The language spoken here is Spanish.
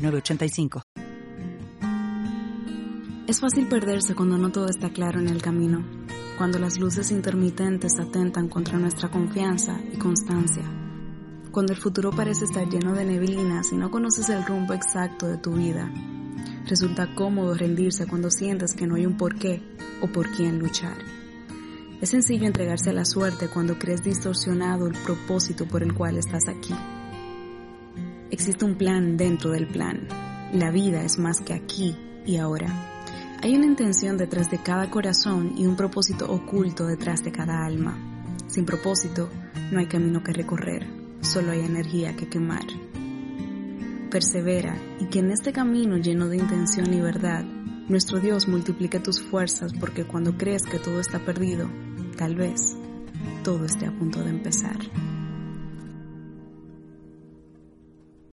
906985. Es fácil perderse cuando no todo está claro en el camino, cuando las luces intermitentes atentan contra nuestra confianza y constancia, cuando el futuro parece estar lleno de neblinas y no conoces el rumbo exacto de tu vida. Resulta cómodo rendirse cuando sientes que no hay un porqué o por quién luchar. Es sencillo entregarse a la suerte cuando crees distorsionado el propósito por el cual estás aquí. Existe un plan dentro del plan. La vida es más que aquí y ahora. Hay una intención detrás de cada corazón y un propósito oculto detrás de cada alma. Sin propósito, no hay camino que recorrer, solo hay energía que quemar. Persevera y que en este camino lleno de intención y verdad, nuestro Dios multiplique tus fuerzas porque cuando crees que todo está perdido, tal vez todo esté a punto de empezar.